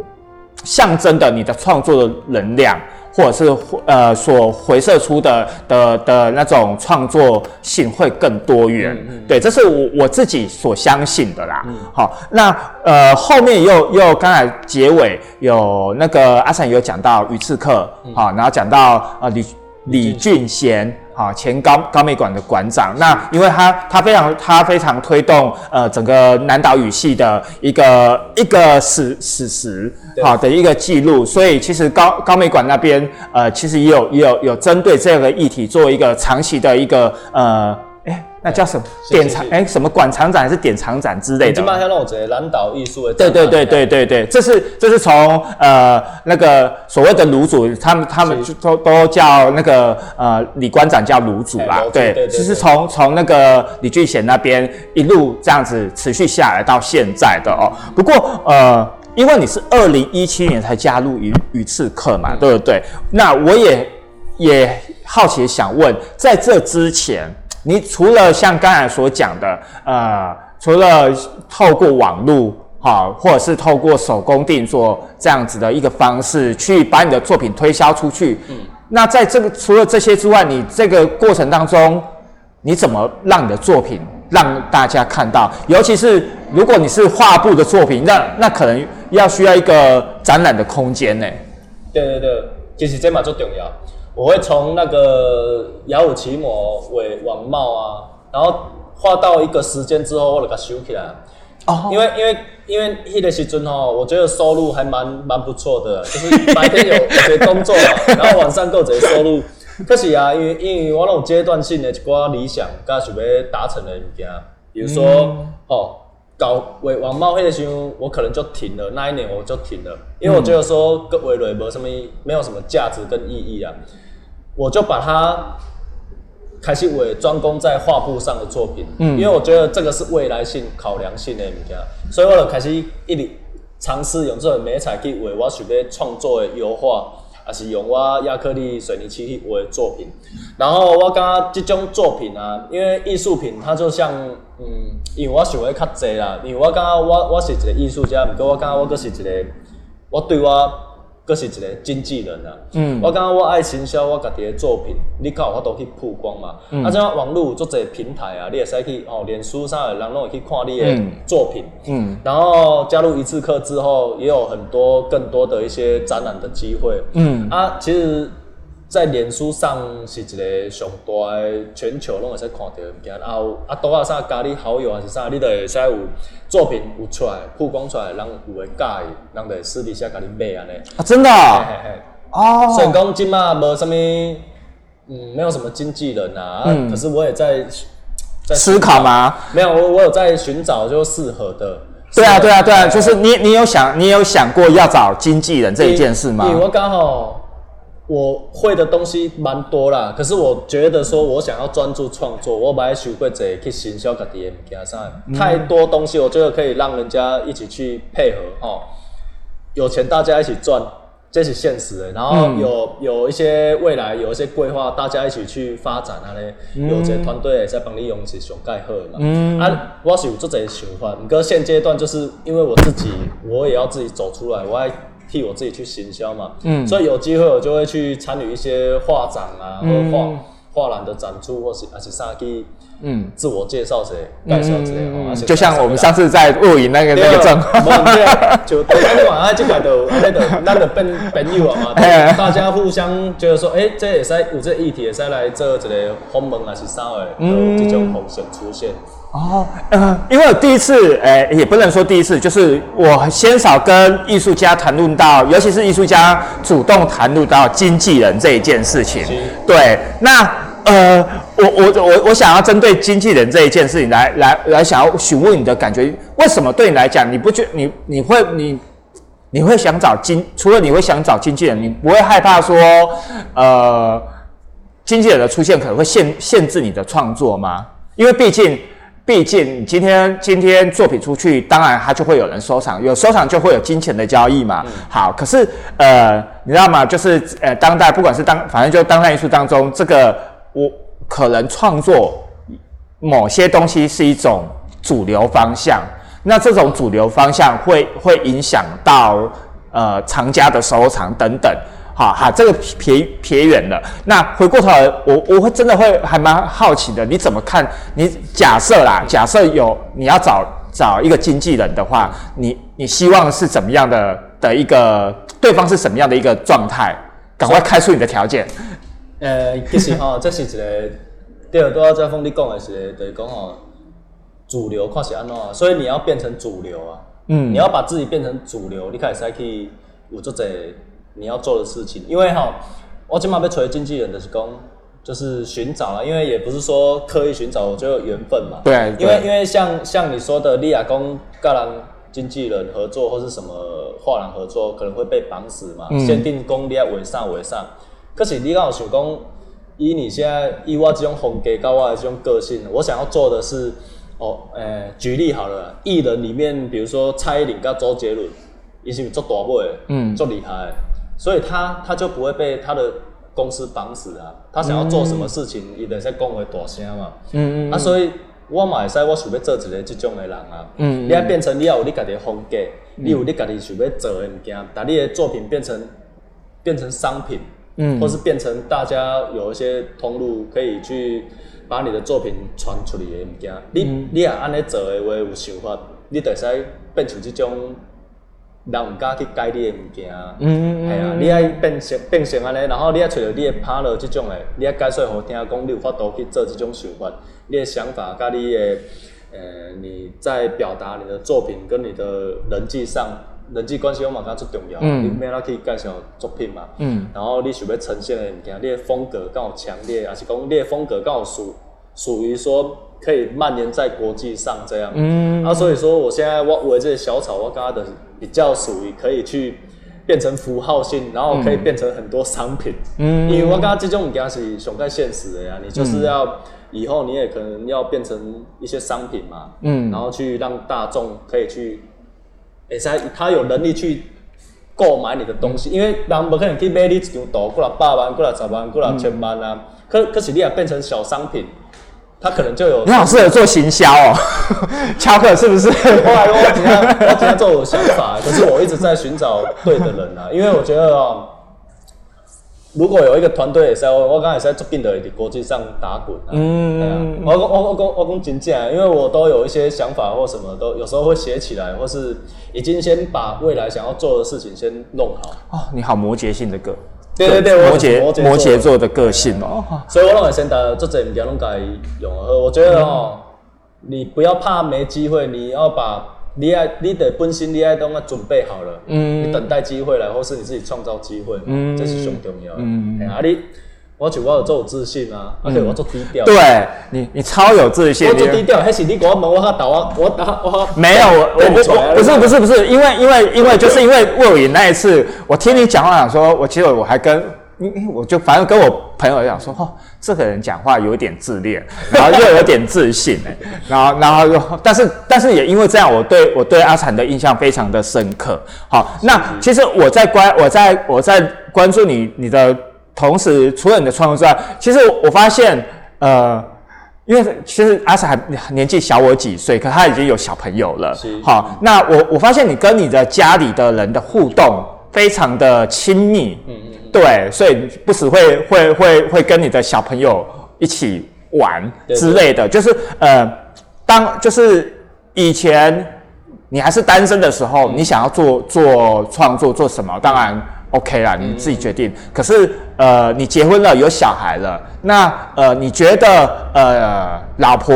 象征的你的创作的能量。或者是呃所回射出的的的那种创作性会更多元，对，这是我我自己所相信的啦。好，那呃后面又又刚才结尾有那个阿善有讲到鱼刺客，好，然后讲到李俊贤。啊，前高高美馆的馆长，那因为他他非常他非常推动呃整个南岛语系的一个一个史史实好的一个记录，所以其实高高美馆那边呃其实也有也有有针对这个议题做一个长期的一个呃哎那叫什么典藏？哎，什么馆藏展还是典藏展之类的？今麦像那种这蓝岛艺术的。对对对对对对，这是这是从呃那个所谓的卤主，他们他们都都叫那个呃李馆长叫卤主啦。对，就是从从那个李俊贤那边一路这样子持续下来到现在的哦。不过呃，因为你是二零一七年才加入鱼鱼刺客嘛，对不对？那我也也好奇想问，在这之前。你除了像刚才所讲的，呃，除了透过网络，哈，或者是透过手工定做这样子的一个方式去把你的作品推销出去，嗯，那在这个除了这些之外，你这个过程当中，你怎么让你的作品让大家看到？尤其是如果你是画布的作品，那那可能要需要一个展览的空间呢。对对对，其实这嘛最重要。我会从那个雅虎奇摩为网帽啊，然后画到一个时间之后，我就给它收起来。哦。因为因为因为迄个时阵吼，我觉得收入还蛮蛮不错的，就是白天有 有些工作，然后晚上够这些收入。可是啊，因为因为我那种阶段性的一寡理想，甲想要达成的物件，比如说哦。搞为网贸易的时候，我可能就停了。那一年我就停了，因为我觉得说跟维雷没什么，没有什么价值跟意义啊。我就把它开始为专攻在画布上的作品，嗯，因为我觉得这个是未来性考量性的物件，所以我就开始一直尝试用这种美彩去为我想要创作的油画。还是用我亚克力、水泥漆去画作品，然后我感觉这种作品啊，因为艺术品它就像，嗯，因为我想的较济啦，因为我感觉我我是一个艺术家，毋过我感觉我阁是一个，我对我。佫是一个经纪人啊，嗯，我感觉我爱行销我家己的作品，你较有法度去曝光嘛。嗯。啊，即样网络做者平台啊，你会使去哦，脸书上的人拢会去看你的作品，嗯，然后加入一次课之后，也有很多更多的一些展览的机会，嗯，啊，其实。在脸书上是一个上大诶，全球拢会使看到物件，然后啊，多啊啥加你好友还是啥，你都会使有作品有出来曝光出来，人有会介意，人就会私底下甲你买安尼。啊，真的？哦。所以讲今嘛无什么，嗯，没有什么经纪人啊，可是我也在在思考吗？没有，我我有在寻找就适合的。对啊，对啊，对啊，就是你你有想你有想过要找经纪人这一件事吗？我刚好。我会的东西蛮多啦，可是我觉得说，我想要专注创作，我买学过者去行销家己的物件上，太多东西，我觉得可以让人家一起去配合哦。有钱大家一起赚，这是现实的。然后有有一些未来，有一些规划，大家一起去发展啊嘞。有些团队也在帮你用是上盖好嘛。嗯。啊，我是有这个想法，不过现阶段就是因为我自己，我也要自己走出来，我还。替我自己去行销嘛，嗯，所以有机会我就会去参与一些画展啊，或画画廊的展出，或是而且上去，嗯，自我介绍谁介绍之类哦，就像我们上次在录影那个那个证，对啊，就昨天晚上就感到那个那个朋朋友啊嘛，大家互相觉得说，哎，这也是有这议题，也是来做一个访问还是啥的，嗯，这种方式出现。哦，呃，因为我第一次，诶，也不能说第一次，就是我鲜少跟艺术家谈论到，尤其是艺术家主动谈论到经纪人这一件事情。对，那呃，我我我我想要针对经纪人这一件事情来来来，想要询问你的感觉，为什么对你来讲，你不觉你你会你你会想找经，除了你会想找经纪人，你不会害怕说，呃，经纪人的出现可能会限限制你的创作吗？因为毕竟。毕竟今天今天作品出去，当然它就会有人收藏，有收藏就会有金钱的交易嘛。好，可是呃，你知道吗？就是呃，当代不管是当，反正就当代艺术当中，这个我可能创作某些东西是一种主流方向，那这种主流方向会会影响到呃藏家的收藏等等。好好，这个撇撇远了。那回过头来，我我会真的会还蛮好奇的。你怎么看？你假设啦，假设有你要找找一个经纪人的话，你你希望是怎么样的的一个对方是什么样的一个状态？赶快开出你的条件。呃，其实哈，这是一个第二多在峰你讲的是，就是讲哦，主流看是安怎，所以你要变成主流啊。嗯，你要把自己变成主流，你开始去有做这。你要做的事情，因为哈，我今嘛要找经纪人，的是讲，就是寻找了，因为也不是说刻意寻找，我就缘分嘛。对，因为因为像像你说的，利亚公跟人经纪人合作或是什么画廊合作，可能会被绑死嘛。限定功力要为上为上，可是你刚好想讲，以你现在以我这种风格跟我的这种个性，我想要做的是，哦，诶，举例好了，艺人里面，比如说蔡依林跟周杰伦，伊是做大尾，嗯，做厉害，所以他他就不会被他的。公司绑死啊！他想要做什么事情，伊得先讲话大声嘛。嗯嗯。啊，所以我嘛会使，我想要做一个即种的人啊。嗯。你要变成你要有你家己的风格，你有你家己想要做的物件，把你的作品变成变成商品，嗯，或是变成大家有一些通路可以去把你的作品传出去的物件。你你也安尼做的话有想法，你得使变成即种。人毋敢去改你的物件，嗯系啊，你爱变成变成安尼，然后你爱找着你的 partner 即种的，你爱解释互听讲，你有法度去做即种想法，你的想法甲你的，呃，你在表达你的作品跟你的人际上人际关系，我嘛感觉最重要，你免哪去介绍作品嘛，嗯，然后你想要呈现的物件，你的风格够有强烈，还是讲你的风格够有属属于说。可以蔓延在国际上这样，嗯，啊，所以说我现在我我这些小草，我刚刚的比较属于可以去变成符号性，然后可以变成很多商品，嗯，因为我刚刚这种物件是熊在现实的呀，你就是要以后你也可能要变成一些商品嘛，嗯，然后去让大众可以去，哎，他他有能力去购买你的东西，因为人不可能去买你一张图，过来百万，过来十万，过来千万啊，可可是你也变成小商品。他可能就有，你好适合做行销哦，乔克是不是？后来我今天我今天做我想法，可是我一直在寻找对的人啊，因为我觉得哦，如果有一个团队也是，我我刚才在做病的，国际上打滚啊。嗯，我我我我我讲真正，因为我都有一些想法或什么，都有时候会写起来，或是已经先把未来想要做的事情先弄好。哦，你好，摩羯性的个。对对对，摩羯摩羯座的个性哦，所以我拢会先把做这物件拢家用。我觉得哦，你不要怕没机会，你要把你爱你的本身你爱东啊准备好了，嗯，你等待机会来，或是你自己创造机会，嗯，这是最重要的。嗯，啊你。我就我有做自信啊，而且我做低调。对你，你超有自信。我做低调，还是你给我问我他打我，我打我。没有，我我不不是不是不是，因为因为因为就是因为魏伟那一次，我听你讲话，想说，我其实我还跟，我就反正跟我朋友讲说，哦，这个人讲话有点自恋，然后又有点自信哎，然后然后又，但是但是也因为这样，我对我对阿产的印象非常的深刻。好，那其实我在关我在我在关注你你的。同时，除了你的创作之外，其实我发现，呃，因为其实阿 Sa 还年纪小我几岁，可他已经有小朋友了。好，那我我发现你跟你的家里的人的互动非常的亲密。嗯嗯。对，所以不时会会会会跟你的小朋友一起玩之类的，就是呃，当就是以前你还是单身的时候，你想要做做创作做什么？当然。OK 啦，你自己决定。可是，呃，你结婚了，有小孩了，那呃，你觉得呃，老婆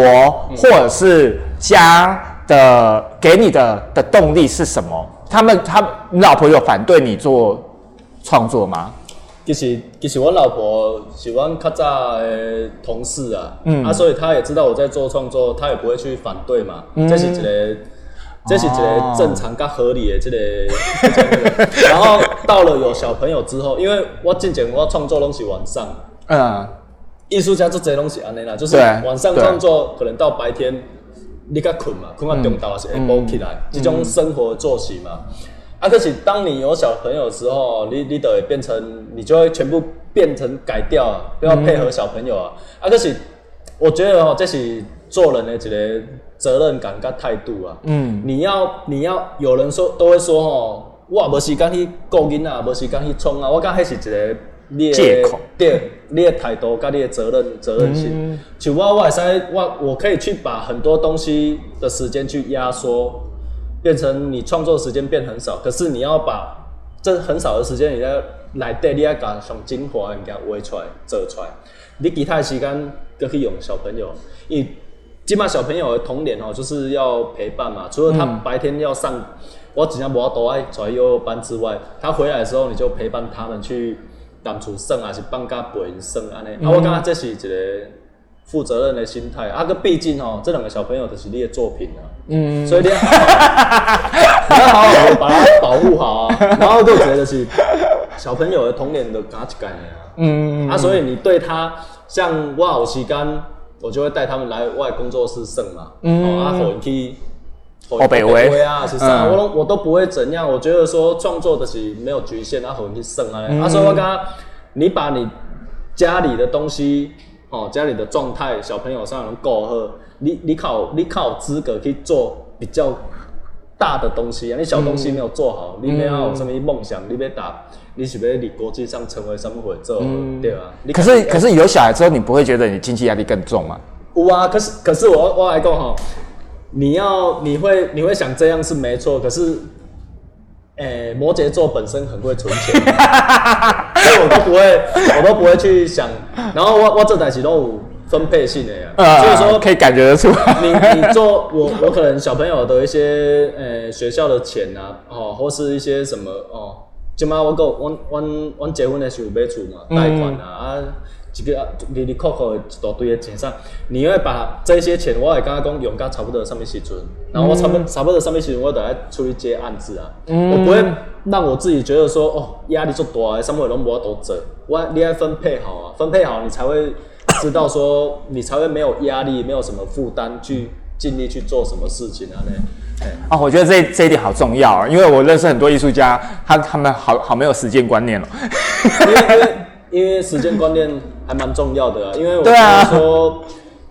或者是家的给你的的动力是什么？他们他，你老婆有反对你做创作吗？其实其实我老婆喜欢较早的同事啊，嗯，啊，所以她也知道我在做创作，她也不会去反对嘛。这是一个。这是一个正常、较合理的这个，然后到了有小朋友之后，因为我之前我创作拢是晚上，嗯，艺术家做这东西安尼啦，就是晚上创作，可能到白天你较困嘛，困到中昼是下晡起来，这种生活作息嘛。啊，可是当你有小朋友的时候，你你得变成，你就会全部变成改掉，都要配合小朋友啊。啊，可是我觉得哦，这是做人的一个。责任感跟态度啊，嗯，你要你要有人说都会说哦，我无时间去顾囡仔，无时间去冲啊，我讲迄是一个你借口，对，你的态度跟你的责任责任心。像我我会使我我可以去把很多东西的时间去压缩，变成你创作时间变很少，可是你要把这很少的时间，你要来对，你要把上精华物件挖出来做出来，你其他时间都可以用小朋友，因。起码小朋友的童年哦，就是要陪伴嘛。除了他白天要上，我只要不要多爱在幼儿班之外，他回来的时候你就陪伴他们去淡厝耍，还是放假陪因耍安尼。啊，我感觉这是一个负责任的心态。啊，个毕竟哦，这两个小朋友都是你的作品啊。嗯。所以你要好好 把它保护好啊。然后就觉得是小朋友的童年的加一概念啊。嗯。啊，所以你对他，像我有时间，我就会带他们来外工作室耍嘛。嗯。啊，好去。哦，北威啊，是啥？我都我都不会怎样。我觉得说创作的是没有局限，啊，好去胜啊。所以我刚刚，你把你家里的东西，哦，家里的状态，小朋友上能够喝，你你靠你靠资格去做比较大的东西啊。你小东西没有做好，你没有什么梦想，你别打，你是不是你国际上成为什么会做，对吧？可是可是有小孩之后，你不会觉得你经济压力更重吗？有啊，可是可是我我来讲哈。你要你会你会想这样是没错，可是，诶，摩羯座本身很会存钱，所以我都不会我都不会去想。然后我我这台启动有分配性的呀，所以说可以感觉得出。你你做我我可能小朋友的一些诶学校的钱啊，哦，或是一些什么哦，今嘛我讲我我我结婚的时候买厝嘛，贷款啊啊。一个利利扣扣一大堆的钱上，你会把这些钱，我会刚刚讲用到差不多上面时阵，然后我差不差不多上面时阵，我都来出去接案子啊。我不会让我自己觉得说，哦，压力做大，上面拢无法多做。我你要分配好啊，分配好，你才会知道说，你才会没有压力，没有什么负担，去尽力去做什么事情啊？呢？啊，我觉得这这一点好重要啊，因为我认识很多艺术家，他他们好好没有时间观念哦。因为 因为时间观念。还蛮重要的啊，因为我觉得说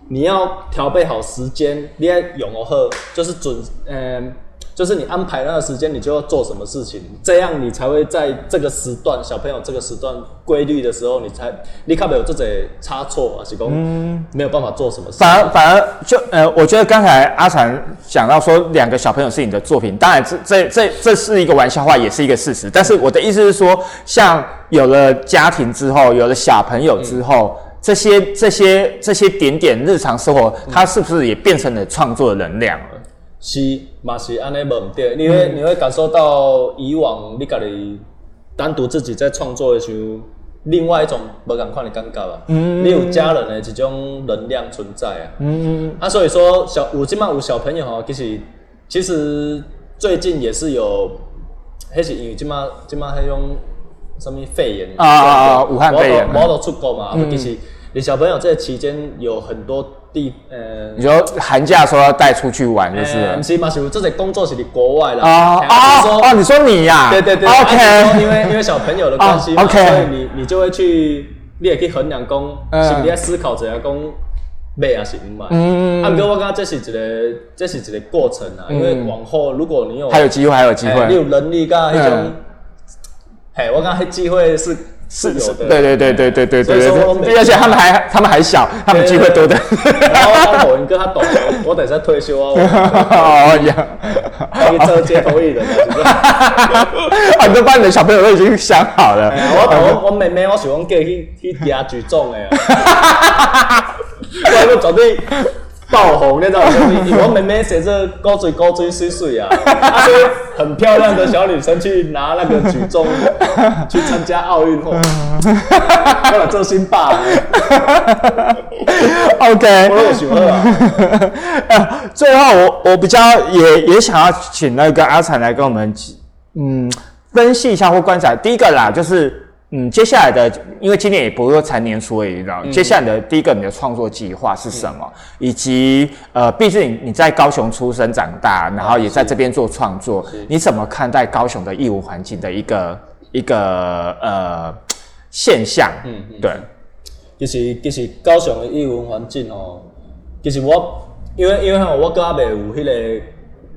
你要调配好时间，你要用哦呵，就是准，嗯，就是你安排那个时间，你就要做什么事情，这样你才会在这个时段，小朋友这个时段规律的时候，你才你看没有这些差错啊，是讲没有办法做什么事。反而反而就呃，我觉得刚才阿禅讲到说两个小朋友是你的作品，当然这这这这是一个玩笑话，也是一个事实。但是我的意思是说，像。有了家庭之后，有了小朋友之后，这些这些这些点点日常生活，它是不是也变成了创作的能量了？是，嘛是安尼无毋对，你会你会感受到以往你家己单独自己在创作的时候，另外一种无同款的感觉啊。嗯你有家人的这种能量存在啊。嗯嗯。啊，所以说小有即满有小朋友吼，其实其实最近也是有，迄是因为即满即满迄种。什么肺炎啊啊啊！武汉肺炎，我都出国嘛。其实你小朋友这期间有很多地，呃，你说寒假说要带出去玩就是。不是嘛？是这些工作是你国外的啊啊哦！你说你呀？对对对，OK。因为因为小朋友的关系，OK，，所以你你就会去，你也可以衡量讲，是你在思考怎样讲买还是不买。嗯嗯。啊，哥，我讲这是一个这是一个过程啊，因为往后如果你有还有机会，还有机会，你有能力噶那种。嘿，我刚才机会是是有的，对对对对对对对对，而且他们还他们还小，他们机会多的。然后当某一个他懂，我等下退休啊，哦呀，可以做街头艺人啊，很多班的小朋友都已经想好了。我我我妹妹我喜欢叫去去压举重的，我要绝对。爆红那种，我妹妹写着高追高追水水啊，她说很漂亮的小女生去拿那个举重去参加奥运会，为了做新爸。OK，我喜欢啊。最后，我我比较也也想要请那个阿彩来跟我们嗯分析一下或观察。第一个啦，就是。嗯，接下来的，因为今年也不是说才年初而已，知道？接下来的第一个，你的创作计划是什么？以及呃，毕竟你你在高雄出生长大，然后也在这边做创作，你怎么看待高雄的艺文环境的一个一个呃现象？嗯，嗯对，其实其实高雄的艺文环境哦，其实我因为因为我哥阿未有迄个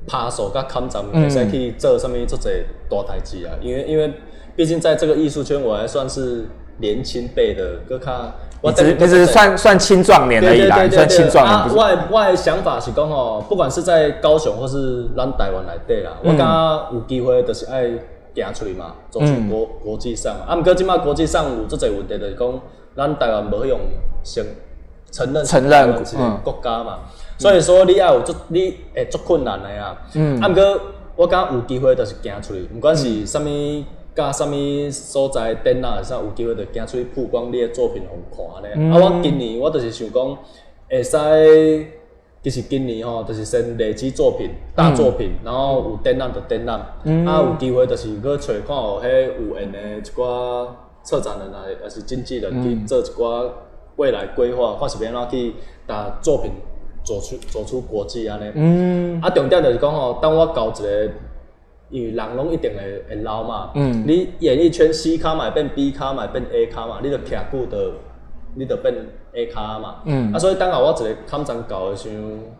拍手甲抗战，会使去做什么做这大代志啊，因为因为。毕竟在这个艺术圈，我还算是年轻辈的，哥看我只只是算算青壮年而已啦，算青壮年。外外想法是讲吼，不管是在高雄或是咱台湾内底啦，我感觉有机会就是爱行出去嘛，走出国国际上。啊，毋过即马国际上有这个问题，就是讲咱台湾无用承承认承认国家嘛，所以说你要有足你会做困难的呀。嗯，啊，毋过我感觉有机会就是行出去，不管是啥物。甲啥物所在展览啥有机会就行出去曝光你的作品互看安尼。啊，我今年我就是想讲，会使，其实今年吼，就是先累积作品、大作品，然后有展览就展览，啊，有机会就是去找看有迄有闲的一寡策展人啊，也是经纪人去做一寡未来规划，看是要安怎去把作品走出走出国际安尼。嗯。啊，重点就是讲吼，当我搞一个。因为人拢一定会会老嘛，嗯，你演艺圈 C 卡嘛变 B 卡嘛变 A 卡嘛，你着徛久着，你着变 A 卡嘛，嗯，啊，所以等下我一个抗战搞的想，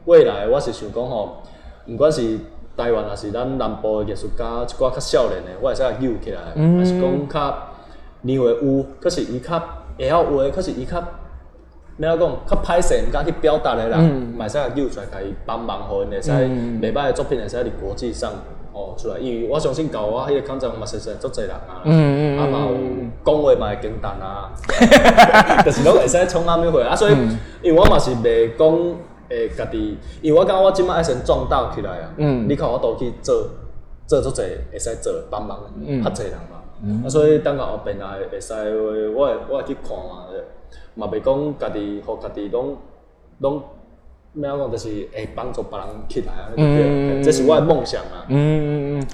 未来我是想讲吼，毋管是台湾还是咱南部的艺术家，一寡较少年的，我会使甲揪起来，还是讲较年岁有，可是伊较会晓画，可是伊较，要讲较歹势，毋敢去表达的人，嘛会使甲揪出来，甲伊帮忙，互因会使袂歹的作品会使伫国际上。哦，出来，因为我相信搞我迄个抗战嘛，实实足侪人啊，啊嘛有讲话嘛会简单啊，就是拢会使冲阿咪会啊，所以因为我嘛是袂讲诶家己，因为我感觉我即摆爱先壮大起来啊，你看我都去做做足侪会使做帮忙较侪人嘛，啊所以等下后边来会使我会我会去看嘛，嘛袂讲家己互家己拢拢。没有讲，就是诶，帮助别人起来啊，嗯，这是我的梦想啊。嗯嗯嗯，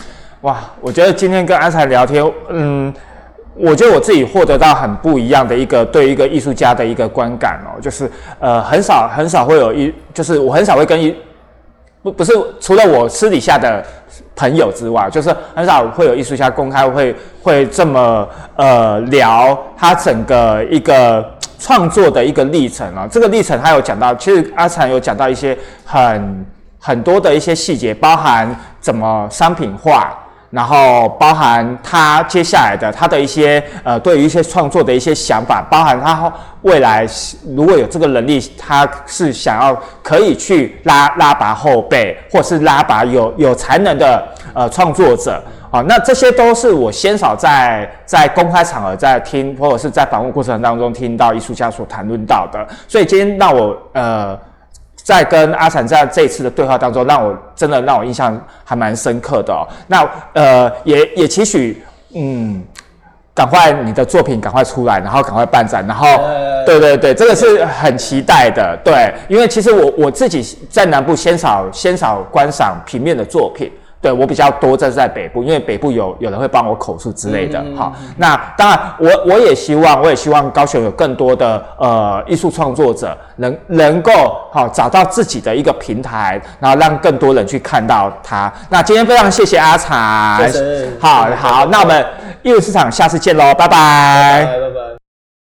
哇，我觉得今天跟阿才聊天，嗯，我觉得我自己获得到很不一样的一个对一个艺术家的一个观感哦，就是呃，很少很少会有一，就是我很少会跟一，不不是除了我私底下的朋友之外，就是很少会有艺术家公开会会这么呃聊他整个一个。创作的一个历程啊，这个历程他有讲到，其实阿禅有讲到一些很很多的一些细节，包含怎么商品化，然后包含他接下来的他的一些呃对于一些创作的一些想法，包含他未来如果有这个能力，他是想要可以去拉拉拔后辈，或是拉拔有有才能的呃创作者。啊，那这些都是我鲜少在在公开场合在听，或者是在访问过程当中听到艺术家所谈论到的。所以今天让我呃，在跟阿产在这一次的对话当中，让我真的让我印象还蛮深刻的。哦那呃，也也期许嗯，赶快你的作品赶快出来，然后赶快办展，然后对对对，这个是很期待的。对，因为其实我我自己在南部鲜少鲜少观赏平面的作品。对我比较多，这是在北部，因为北部有有人会帮我口述之类的。好，那当然，我我也希望，我也希望高雄有更多的呃艺术创作者能能够好找到自己的一个平台，然后让更多人去看到他。那今天非常谢谢阿才，好好，那我们艺术市场下次见喽，拜拜，拜拜。